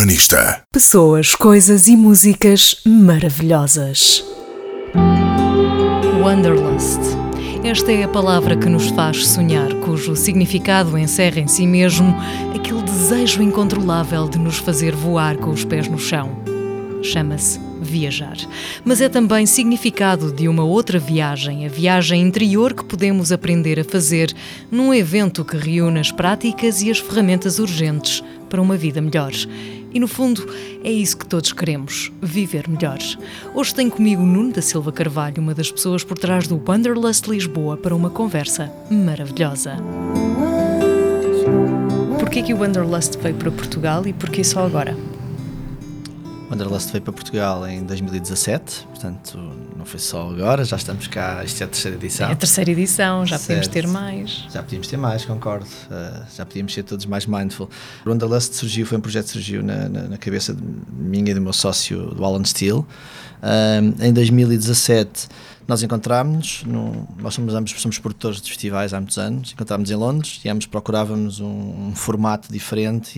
Urbanista. Pessoas, coisas e músicas maravilhosas. Wanderlust. Esta é a palavra que nos faz sonhar, cujo significado encerra em si mesmo aquele desejo incontrolável de nos fazer voar com os pés no chão. Chama-se viajar. Mas é também significado de uma outra viagem, a viagem interior que podemos aprender a fazer num evento que reúne as práticas e as ferramentas urgentes para uma vida melhor. E no fundo, é isso que todos queremos: viver melhor. Hoje tenho comigo Nuno da Silva Carvalho, uma das pessoas por trás do Wanderlust Lisboa, para uma conversa maravilhosa. Porquê que o Wanderlust veio para Portugal e porquê só agora? O Wanderlust veio para Portugal em 2017, portanto não foi só agora, já estamos cá, isto é a terceira edição. É a terceira edição, já Certo. ter mais. Já podíamos ter mais, concordo. Uh, já podíamos ser todos mais mindful. O Wanderlust surgiu, foi um projeto que surgiu na, na, na cabeça de minha e do meu sócio, do Alan Steele. Um, em 2017 nós encontrámos-nos, nós somos ambos somos produtores de festivais há muitos anos, encontrámos em Londres e ambos procurávamos um, um formato diferente